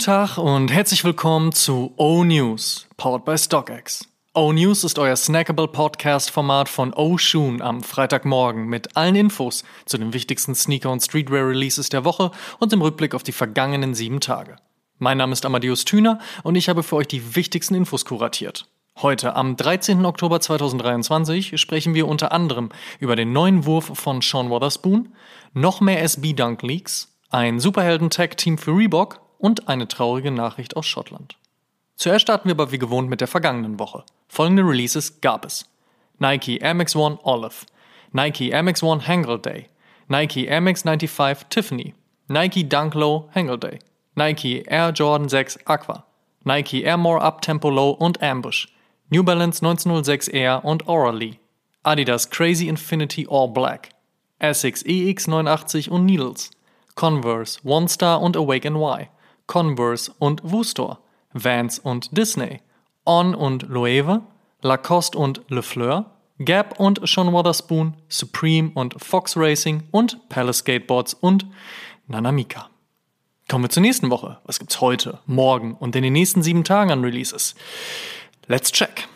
Tag und herzlich willkommen zu O News, powered by StockX. O News ist euer snackable Podcast-Format von O Shoon am Freitagmorgen mit allen Infos zu den wichtigsten Sneaker- und Streetwear-Releases der Woche und dem Rückblick auf die vergangenen sieben Tage. Mein Name ist Amadeus Thüner und ich habe für euch die wichtigsten Infos kuratiert. Heute, am 13. Oktober 2023, sprechen wir unter anderem über den neuen Wurf von Sean Wotherspoon, noch mehr SB-Dunk-Leaks, ein Superhelden-Tag-Team für Reebok und eine traurige Nachricht aus Schottland. Zuerst starten wir aber wie gewohnt mit der vergangenen Woche. Folgende Releases gab es. Nike Air Max One Olive, Nike Air Max One Hangle Day, Nike Air Max 95 Tiffany, Nike Dunk Low Hangle Day, Nike Air Jordan 6 Aqua, Nike Air More Up Tempo Low und Ambush, New Balance 1906 Air und Orally, Adidas Crazy Infinity All Black, Essex EX89 und Needles, Converse, One Star und Awake Y, Converse und Wustor, Vans und Disney, On und Loewe, Lacoste und Le Fleur, Gap und Sean Wotherspoon, Supreme und Fox Racing und Palace Skateboards und Nanamika. Kommen wir zur nächsten Woche. Was gibt's heute, morgen und in den nächsten sieben Tagen an Releases? Let's check.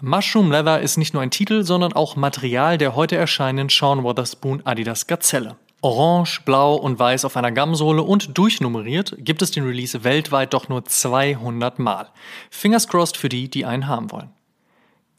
Mushroom Leather ist nicht nur ein Titel, sondern auch Material der heute erscheinenden Sean Wotherspoon Adidas Gazelle. Orange, Blau und Weiß auf einer Gamsohle und durchnummeriert gibt es den Release weltweit doch nur 200 Mal. Fingers crossed für die, die einen haben wollen.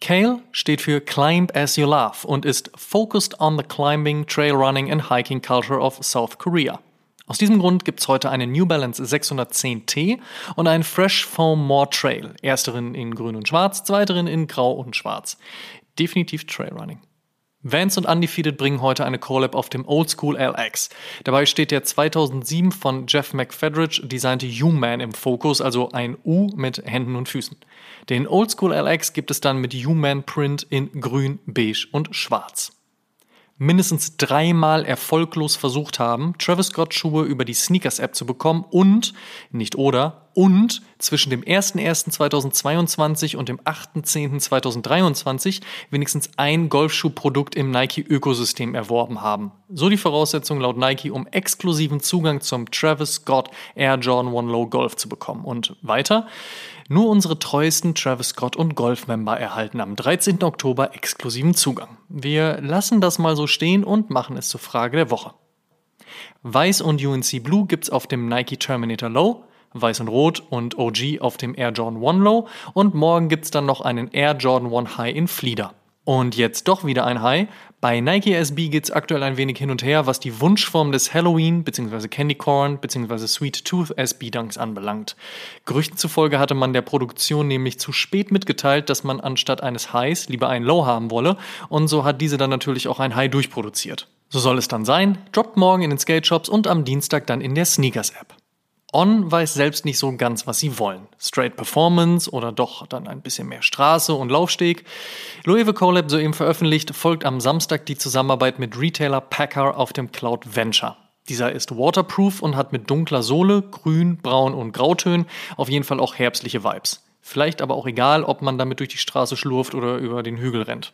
Kale steht für Climb as you love und ist focused on the climbing, trail running and hiking culture of South Korea. Aus diesem Grund gibt es heute einen New Balance 610T und einen Fresh Foam More Trail. Ersteren in grün und schwarz, zweiteren in grau und schwarz. Definitiv Trailrunning. Vance und Undefeated bringen heute eine Collab auf dem Oldschool LX. Dabei steht der 2007 von Jeff McFedridge designte U-Man im Fokus, also ein U mit Händen und Füßen. Den Oldschool LX gibt es dann mit U-Man Print in grün, beige und schwarz mindestens dreimal erfolglos versucht haben, Travis Scott Schuhe über die Sneakers App zu bekommen und, nicht oder, und zwischen dem 01.01.2022 und dem 8.10.2023 wenigstens ein Golfschuhprodukt im Nike-Ökosystem erworben haben. So die Voraussetzung laut Nike, um exklusiven Zugang zum Travis Scott Air Jordan One Low Golf zu bekommen. Und weiter, nur unsere treuesten Travis Scott und Golf-Member erhalten am 13. Oktober exklusiven Zugang. Wir lassen das mal so stehen und machen es zur Frage der Woche. Weiß und UNC Blue gibt's auf dem Nike Terminator Low, Weiß und Rot und OG auf dem Air Jordan 1 Low und morgen gibt's dann noch einen Air Jordan 1 High in Flieder. Und jetzt doch wieder ein High. Bei Nike SB geht's aktuell ein wenig hin und her, was die Wunschform des Halloween bzw. Candy Corn bzw. Sweet Tooth SB Dunks anbelangt. Gerüchten zufolge hatte man der Produktion nämlich zu spät mitgeteilt, dass man anstatt eines Highs lieber ein Low haben wolle und so hat diese dann natürlich auch ein High durchproduziert. So soll es dann sein, droppt morgen in den Skate Shops und am Dienstag dann in der Sneakers App. On weiß selbst nicht so ganz, was sie wollen. Straight Performance oder doch dann ein bisschen mehr Straße und Laufsteg. Loewe Colab soeben veröffentlicht, folgt am Samstag die Zusammenarbeit mit Retailer Packer auf dem Cloud Venture. Dieser ist waterproof und hat mit dunkler Sohle, grün, braun und grautönen auf jeden Fall auch herbstliche Vibes. Vielleicht aber auch egal, ob man damit durch die Straße schlurft oder über den Hügel rennt.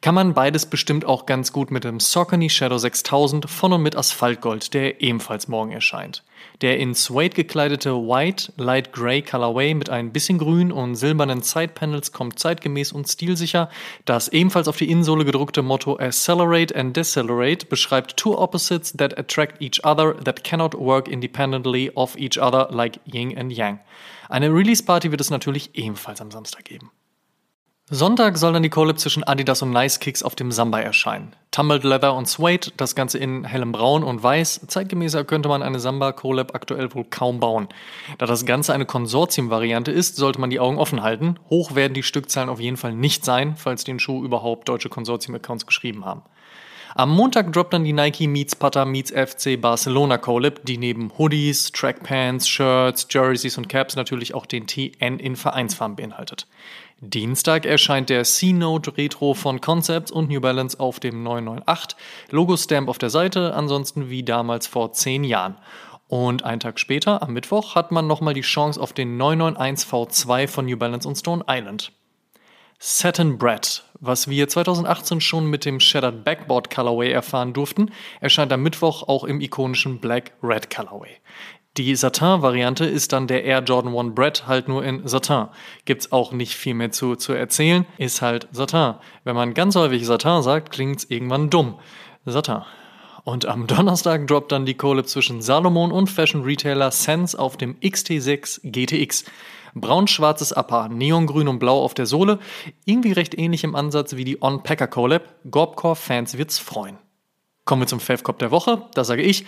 Kann man beides bestimmt auch ganz gut mit dem Saucony Shadow 6000 von und mit Asphaltgold, der ebenfalls morgen erscheint. Der in Suede gekleidete White Light Gray Colorway mit ein bisschen grün und silbernen Sidepanels kommt zeitgemäß und stilsicher. Das ebenfalls auf die Innensohle gedruckte Motto Accelerate and Decelerate beschreibt two opposites that attract each other that cannot work independently of each other like Yin and Yang. Eine Release-Party wird es natürlich ebenfalls am Samstag geben. Sonntag soll dann die Collab zwischen Adidas und Nice Kicks auf dem Samba erscheinen. Tumbled Leather und Suede, das Ganze in hellem Braun und Weiß. Zeitgemäßer könnte man eine Samba Collab aktuell wohl kaum bauen. Da das Ganze eine Konsortium-Variante ist, sollte man die Augen offen halten. Hoch werden die Stückzahlen auf jeden Fall nicht sein, falls den Schuh überhaupt deutsche Konsortium-Accounts geschrieben haben. Am Montag droppt dann die Nike Meets Pata Meets FC Barcelona Collab, die neben Hoodies, Trackpants, Shirts, Jerseys und Caps natürlich auch den TN in Vereinsfarben beinhaltet. Dienstag erscheint der C-Note Retro von Concepts und New Balance auf dem 998, Logo-Stamp auf der Seite, ansonsten wie damals vor zehn Jahren. Und einen Tag später, am Mittwoch, hat man nochmal die Chance auf den 991 V2 von New Balance und Stone Island. Satin Bread, was wir 2018 schon mit dem Shattered Backboard Colorway erfahren durften, erscheint am Mittwoch auch im ikonischen Black Red Colorway. Die Satin-Variante ist dann der Air Jordan 1 Bread halt nur in Satin. Gibt's auch nicht viel mehr zu, zu erzählen, ist halt Satin. Wenn man ganz häufig Satin sagt, klingt's irgendwann dumm. Satin. Und am Donnerstag droppt dann die Kohle zwischen Salomon und Fashion Retailer Sense auf dem XT6 GTX. Braun-schwarzes Upper, neongrün und blau auf der Sohle, irgendwie recht ähnlich im Ansatz wie die On Packer Collab. Gorbcore-Fans wird's freuen. Kommen wir zum Fave Cop der Woche. Da sage ich,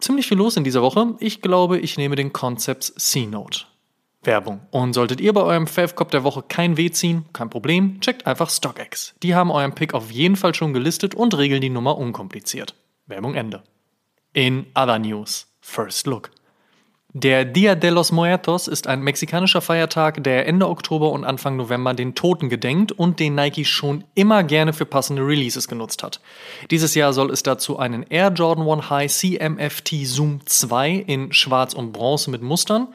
ziemlich viel los in dieser Woche. Ich glaube, ich nehme den Concepts C-Note. Werbung. Und solltet ihr bei eurem Fave Cop der Woche kein Weh ziehen, kein Problem, checkt einfach StockX. Die haben euren Pick auf jeden Fall schon gelistet und regeln die Nummer unkompliziert. Werbung Ende. In other news, first look. Der Dia de los Muertos ist ein mexikanischer Feiertag, der Ende Oktober und Anfang November den Toten gedenkt und den Nike schon immer gerne für passende Releases genutzt hat. Dieses Jahr soll es dazu einen Air Jordan 1 High CMFT Zoom 2 in Schwarz und Bronze mit Mustern,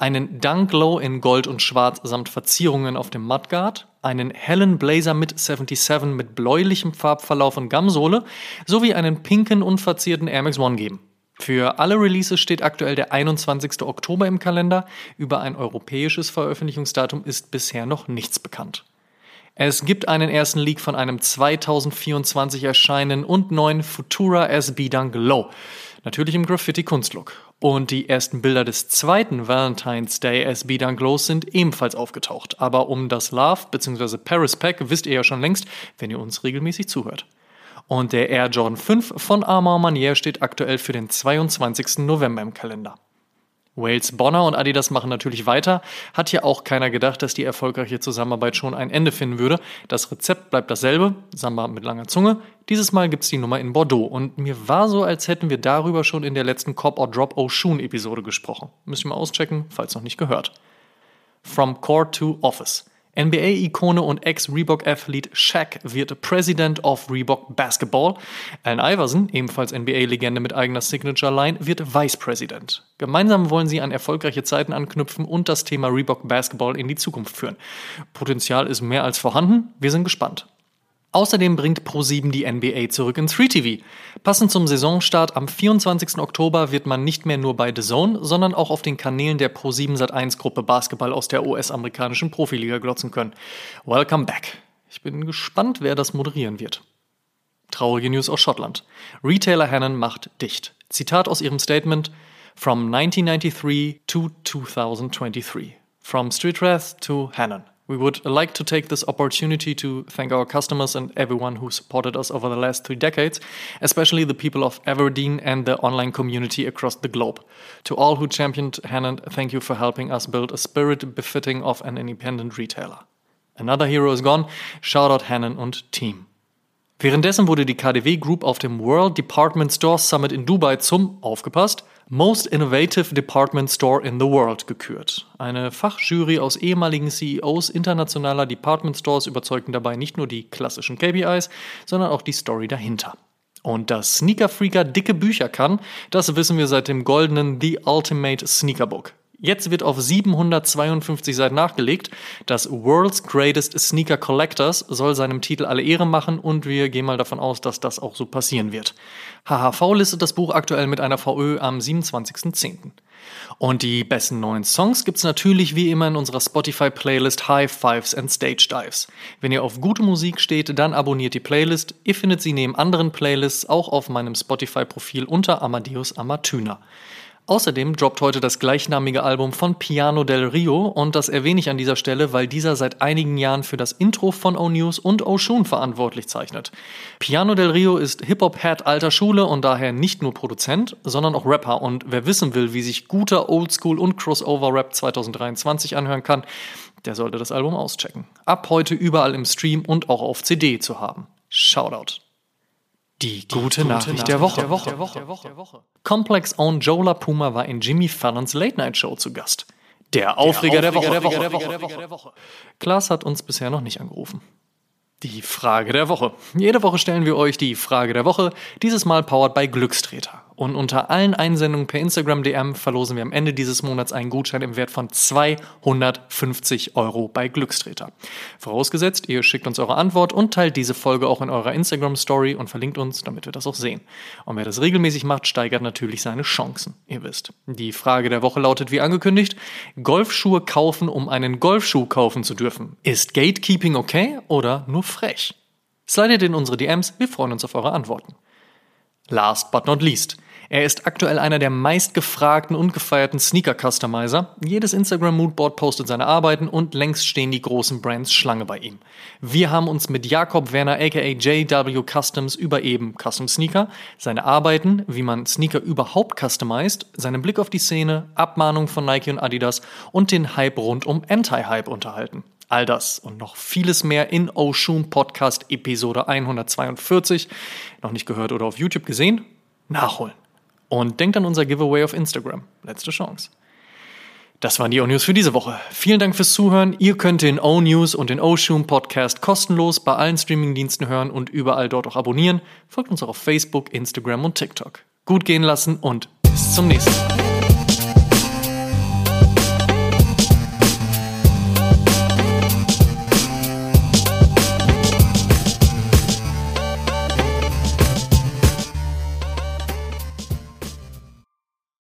einen Dunk Low in Gold und Schwarz samt Verzierungen auf dem Mudguard, einen hellen Blazer mit 77 mit bläulichem Farbverlauf und Gamsohle sowie einen pinken unverzierten Air Max One geben. Für alle Releases steht aktuell der 21. Oktober im Kalender. Über ein europäisches Veröffentlichungsdatum ist bisher noch nichts bekannt. Es gibt einen ersten Leak von einem 2024 erscheinenden und neuen Futura SB Dunk Low. Natürlich im Graffiti-Kunstlook. Und die ersten Bilder des zweiten Valentine's Day SB Dunk Lows sind ebenfalls aufgetaucht. Aber um das Love bzw. Paris Pack wisst ihr ja schon längst, wenn ihr uns regelmäßig zuhört. Und der Air Jordan 5 von Armand Manier steht aktuell für den 22. November im Kalender. Wales Bonner und Adidas machen natürlich weiter. Hat ja auch keiner gedacht, dass die erfolgreiche Zusammenarbeit schon ein Ende finden würde. Das Rezept bleibt dasselbe, Samba mit langer Zunge. Dieses Mal gibt's die Nummer in Bordeaux und mir war so, als hätten wir darüber schon in der letzten Cop or Drop Oshun Episode gesprochen. Müssen wir mal auschecken, falls noch nicht gehört. From Core to Office. NBA-Ikone und Ex-Reebok-Athlet Shaq wird President of Reebok Basketball. Allen Iverson, ebenfalls NBA-Legende mit eigener Signature-Line, wird Vice President. Gemeinsam wollen sie an erfolgreiche Zeiten anknüpfen und das Thema Reebok Basketball in die Zukunft führen. Potenzial ist mehr als vorhanden. Wir sind gespannt. Außerdem bringt Pro7 die NBA zurück ins Free TV. Passend zum Saisonstart am 24. Oktober wird man nicht mehr nur bei The Zone, sondern auch auf den Kanälen der Pro7 Sat1 Gruppe Basketball aus der US-amerikanischen Profiliga glotzen können. Welcome back. Ich bin gespannt, wer das moderieren wird. Traurige News aus Schottland. Retailer Hannon macht dicht. Zitat aus ihrem Statement: From 1993 to 2023. From Streetwrath to Hannon. We would like to take this opportunity to thank our customers and everyone who supported us over the last three decades, especially the people of Aberdeen and the online community across the globe. To all who championed Hanan, thank you for helping us build a spirit befitting of an independent retailer. Another hero is gone. Shoutout Hanan und Team. Währenddessen wurde die KDW Group auf dem World Department Store Summit in Dubai zum, aufgepasst, Most Innovative Department Store in the World gekürt. Eine Fachjury aus ehemaligen CEOs internationaler Department Stores überzeugten dabei nicht nur die klassischen KPIs, sondern auch die Story dahinter. Und dass Sneaker Freaker dicke Bücher kann, das wissen wir seit dem goldenen The Ultimate Sneaker Book. Jetzt wird auf 752 Seiten nachgelegt. Das World's Greatest Sneaker Collectors soll seinem Titel alle Ehre machen und wir gehen mal davon aus, dass das auch so passieren wird. HHV listet das Buch aktuell mit einer VÖ am 27.10. Und die besten neuen Songs gibt's natürlich wie immer in unserer Spotify-Playlist High Fives and Stage Dives. Wenn ihr auf gute Musik steht, dann abonniert die Playlist. Ihr findet sie neben anderen Playlists auch auf meinem Spotify-Profil unter Amadeus Amatüner. Außerdem droppt heute das gleichnamige Album von Piano del Rio und das erwähne ich an dieser Stelle, weil dieser seit einigen Jahren für das Intro von O-News und Oshun verantwortlich zeichnet. Piano del Rio ist Hip-Hop-Head alter Schule und daher nicht nur Produzent, sondern auch Rapper und wer wissen will, wie sich guter Oldschool und Crossover-Rap 2023 anhören kann, der sollte das Album auschecken. Ab heute überall im Stream und auch auf CD zu haben. Shoutout. Die gute, gute Nachricht, Nachricht der, Woche. Der, Woche. Der, Woche. Der. Complex Own Joe LaPuma war in Jimmy Fallons Late Night Show zu Gast. Der Aufreger, der, Aufreger der, Woche. der, Woche. Der, Woche. der Woche. Klaas hat uns bisher noch nicht angerufen. Die Frage der Woche. Jede Woche stellen wir euch die Frage der Woche, dieses Mal powered by Glückstreter. Und unter allen Einsendungen per Instagram DM verlosen wir am Ende dieses Monats einen Gutschein im Wert von 250 Euro bei Glückstreter. Vorausgesetzt, ihr schickt uns eure Antwort und teilt diese Folge auch in eurer Instagram Story und verlinkt uns, damit wir das auch sehen. Und wer das regelmäßig macht, steigert natürlich seine Chancen. Ihr wisst. Die Frage der Woche lautet wie angekündigt: Golfschuhe kaufen, um einen Golfschuh kaufen zu dürfen. Ist Gatekeeping okay oder nur frech? Slidet in unsere DMs, wir freuen uns auf eure Antworten. Last but not least. Er ist aktuell einer der meistgefragten und gefeierten Sneaker-Customizer. Jedes Instagram-Moodboard postet seine Arbeiten und längst stehen die großen Brands Schlange bei ihm. Wir haben uns mit Jakob Werner aka JW Customs über eben Custom Sneaker, seine Arbeiten, wie man Sneaker überhaupt customized, seinen Blick auf die Szene, Abmahnung von Nike und Adidas und den Hype rund um Anti-Hype unterhalten. All das und noch vieles mehr in Oshun Podcast Episode 142. Noch nicht gehört oder auf YouTube gesehen? Nachholen. Und denkt an unser Giveaway auf Instagram. Letzte Chance. Das waren die O-News für diese Woche. Vielen Dank fürs Zuhören. Ihr könnt den O-News und den O-Shoom Podcast kostenlos bei allen Streamingdiensten hören und überall dort auch abonnieren. Folgt uns auch auf Facebook, Instagram und TikTok. Gut gehen lassen und bis zum nächsten Mal.